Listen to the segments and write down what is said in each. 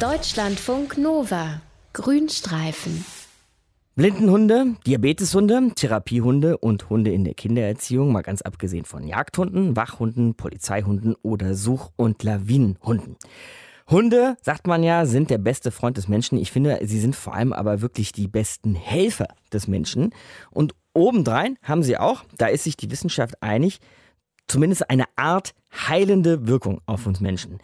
Deutschlandfunk Nova. Grünstreifen. Blindenhunde, Diabeteshunde, Therapiehunde und Hunde in der Kindererziehung, mal ganz abgesehen von Jagdhunden, Wachhunden, Polizeihunden oder Such- und Lawinenhunden. Hunde, sagt man ja, sind der beste Freund des Menschen. Ich finde, sie sind vor allem aber wirklich die besten Helfer des Menschen. Und obendrein haben sie auch, da ist sich die Wissenschaft einig, zumindest eine Art heilende Wirkung auf uns Menschen.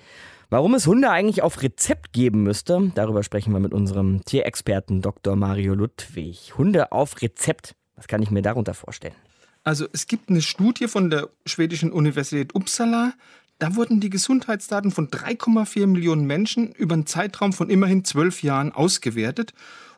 Warum es Hunde eigentlich auf Rezept geben müsste, darüber sprechen wir mit unserem Tierexperten Dr. Mario Ludwig. Hunde auf Rezept, was kann ich mir darunter vorstellen? Also es gibt eine Studie von der schwedischen Universität Uppsala. Da wurden die Gesundheitsdaten von 3,4 Millionen Menschen über einen Zeitraum von immerhin zwölf Jahren ausgewertet.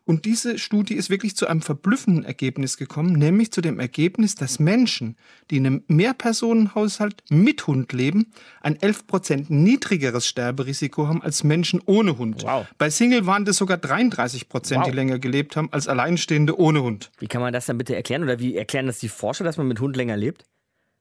Und diese Studie ist wirklich zu einem verblüffenden Ergebnis gekommen, nämlich zu dem Ergebnis, dass Menschen, die in einem Mehrpersonenhaushalt mit Hund leben, ein 11 Prozent niedrigeres Sterberisiko haben als Menschen ohne Hund. Wow. Bei Single waren das sogar 33 Prozent, Wow. die länger gelebt haben als Alleinstehende ohne Hund. Wie kann man das dann bitte erklären? Oder wie erklären das die Forscher, dass man mit Hund länger lebt?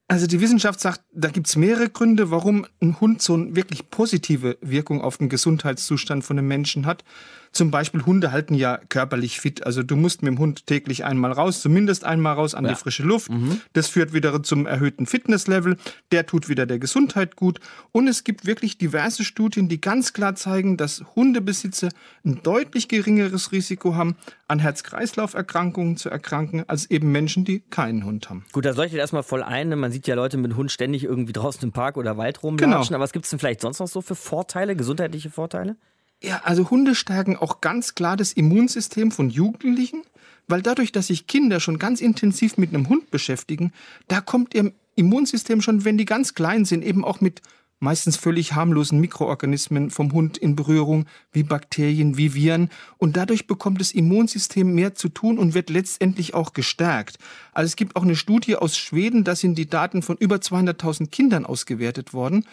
Also die Wissenschaft sagt, da gibt es mehrere Gründe, warum ein Hund so eine wirklich positive Wirkung auf den Gesundheitszustand von einem Menschen hat. Zum Beispiel Hunde halten ja körperlich fit. Also du musst mit dem Hund täglich einmal raus, zumindest einmal raus an Ja. die frische Luft. Das führt wieder zum erhöhten Fitnesslevel. Der tut wieder der Gesundheit gut. Und es gibt wirklich diverse Studien, die ganz klar zeigen, dass Hundebesitzer ein deutlich geringeres Risiko haben, an Herz-Kreislauf-Erkrankungen zu erkranken, als eben Menschen, die keinen Hund haben. Gut, da leuchtet erstmal voll ein. ne? Man sieht ja Leute mit Hund ständig irgendwie draußen im Park oder Wald rumlatschen. Genau. Aber was gibt es denn vielleicht sonst noch so für Vorteile, gesundheitliche Vorteile? Ja, also Hunde stärken auch ganz klar das Immunsystem von Jugendlichen, weil dadurch, dass sich Kinder schon ganz intensiv mit einem Hund beschäftigen, da kommt ihr Immunsystem schon, wenn die ganz klein sind, eben auch mit meistens völlig harmlosen Mikroorganismen vom Hund in Berührung, wie Bakterien, wie Viren. Und dadurch bekommt das Immunsystem mehr zu tun und wird letztendlich auch gestärkt. Also es gibt auch eine Studie aus Schweden, da sind die Daten von über 200.000 Kindern ausgewertet worden.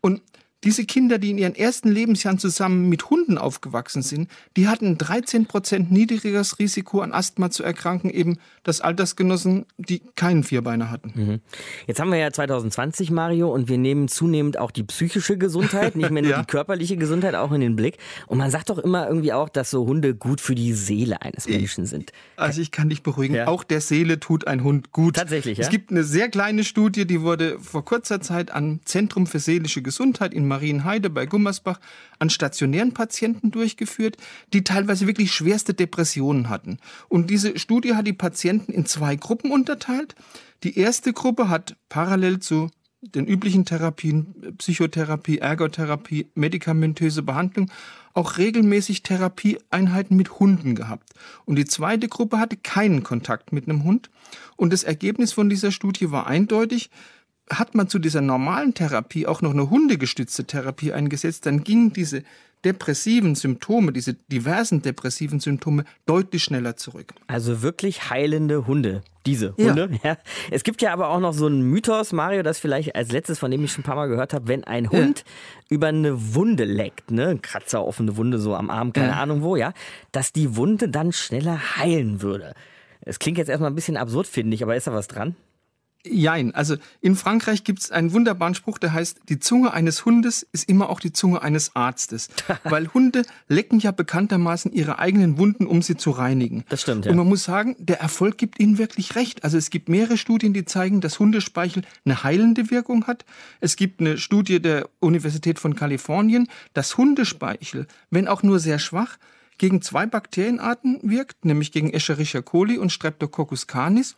Und diese Kinder, die in ihren ersten Lebensjahren zusammen mit Hunden aufgewachsen sind, die hatten ein 13 Prozent niedrigeres Risiko an Asthma zu erkranken, eben das Altersgenossen, die keinen Vierbeiner hatten. Jetzt haben wir ja 2020, Mario, und wir nehmen zunehmend auch die psychische Gesundheit, nicht mehr nur Ja. die körperliche Gesundheit, auch in den Blick. Und man sagt doch immer irgendwie auch, dass so Hunde gut für die Seele eines Menschen sind. Also ich kann dich beruhigen, Ja. auch der Seele tut ein Hund gut. Tatsächlich, ja? Es gibt eine sehr kleine Studie, die wurde vor kurzer Zeit am Zentrum für seelische Gesundheit in Marienheide bei Gummersbach an stationären Patienten durchgeführt, die teilweise wirklich schwerste Depressionen hatten. Und diese Studie hat die Patienten in zwei Gruppen unterteilt. Die erste Gruppe hat parallel zu den üblichen Therapien, Psychotherapie, Ergotherapie, medikamentöse Behandlung, auch regelmäßig Therapieeinheiten mit Hunden gehabt. Und die zweite Gruppe hatte keinen Kontakt mit einem Hund. Und das Ergebnis von dieser Studie war eindeutig. Hat man zu dieser normalen Therapie auch noch eine hundegestützte Therapie eingesetzt, dann gingen diese depressiven Symptome, diese diversen depressiven Symptome deutlich schneller zurück. Also wirklich heilende Hunde. Diese Ja. Hunde. Ja. Es gibt ja aber auch noch so einen Mythos, Mario, das vielleicht als letztes, von dem ich schon ein paar Mal gehört habe, wenn ein Hund über eine Wunde leckt, ne, ein Kratzer, offene Wunde, so am Arm, keine Ja. Ahnung wo, ja, dass die Wunde dann schneller heilen würde. Es klingt jetzt erstmal ein bisschen absurd, finde ich, aber ist da was dran? Jein, also in Frankreich gibt es einen wunderbaren Spruch, der heißt, die Zunge eines Hundes ist immer auch die Zunge eines Arztes. Weil Hunde lecken ja bekanntermaßen ihre eigenen Wunden, um sie zu reinigen. Das stimmt, ja. Und man muss sagen, der Erfolg gibt ihnen wirklich recht. Also es gibt mehrere Studien, die zeigen, dass Hundespeichel eine heilende Wirkung hat. Es gibt eine Studie der Universität von Kalifornien, dass Hundespeichel, wenn auch nur sehr schwach, gegen zwei Bakterienarten wirkt, nämlich gegen Escherichia coli und Streptococcus canis.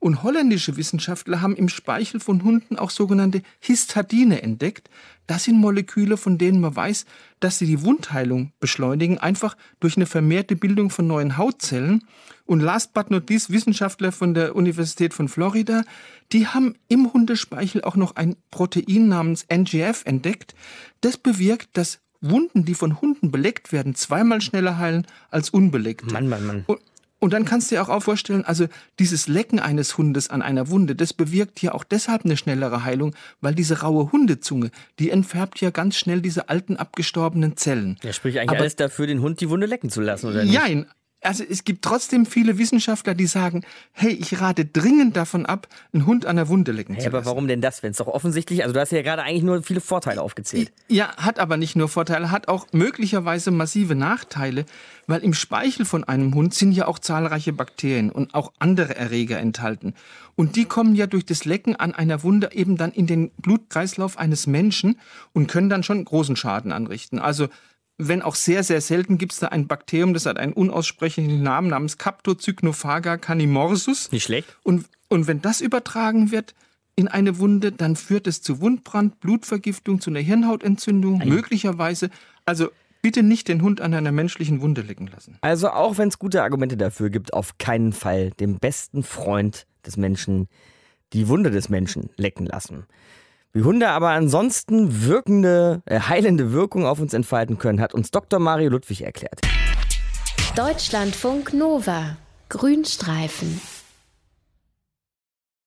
Und holländische Wissenschaftler haben im Speichel von Hunden auch sogenannte Histadine entdeckt. Das sind Moleküle, von denen man weiß, dass sie die Wundheilung beschleunigen, einfach durch eine vermehrte Bildung von neuen Hautzellen. Und last but not least, Wissenschaftler von der Universität von Florida, die haben im Hundespeichel auch noch ein Protein namens NGF entdeckt. Das bewirkt, dass Wunden, die von Hunden beleckt werden, zweimal schneller heilen als unbeleckt. Mann, Mann, Mann. Und, und dann kannst du dir auch, auch vorstellen, also dieses Lecken eines Hundes an einer Wunde, das bewirkt ja auch deshalb eine schnellere Heilung, weil diese raue Hundezunge, die entfärbt ja ganz schnell diese alten abgestorbenen Zellen. Ja, sprich eigentlich Aber- alles dafür, den Hund die Wunde lecken zu lassen, oder nicht? Jein. Also es gibt trotzdem viele Wissenschaftler, die sagen, hey, ich rate dringend davon ab, einen Hund an der Wunde lecken hey, zu aber lassen. warum denn das, wenn es doch offensichtlich, also du hast ja gerade eigentlich nur viele Vorteile aufgezählt. Ja, hat aber nicht nur Vorteile, hat auch möglicherweise massive Nachteile, weil im Speichel von einem Hund sind ja auch zahlreiche Bakterien und auch andere Erreger enthalten. Und die kommen ja durch das Lecken an einer Wunde eben dann in den Blutkreislauf eines Menschen und können dann schon großen Schaden anrichten. Also wenn auch sehr, sehr selten, gibt es da ein Bakterium, das hat einen unaussprechlichen Namen namens Captocycnophaga canimorsus. Nicht schlecht. Und, und wenn das übertragen wird in eine Wunde, dann führt es zu Wundbrand, Blutvergiftung, zu einer Hirnhautentzündung, möglicherweise. Also bitte nicht den Hund an einer menschlichen Wunde lecken lassen. Also auch wenn es gute Argumente dafür gibt, auf keinen Fall dem besten Freund des Menschen die Wunde des Menschen lecken lassen. Wie Hunde aber ansonsten wirkende, äh, heilende Wirkung auf uns entfalten können, hat uns Dr. Mario Ludwig erklärt. Deutschlandfunk Nova. Grünstreifen.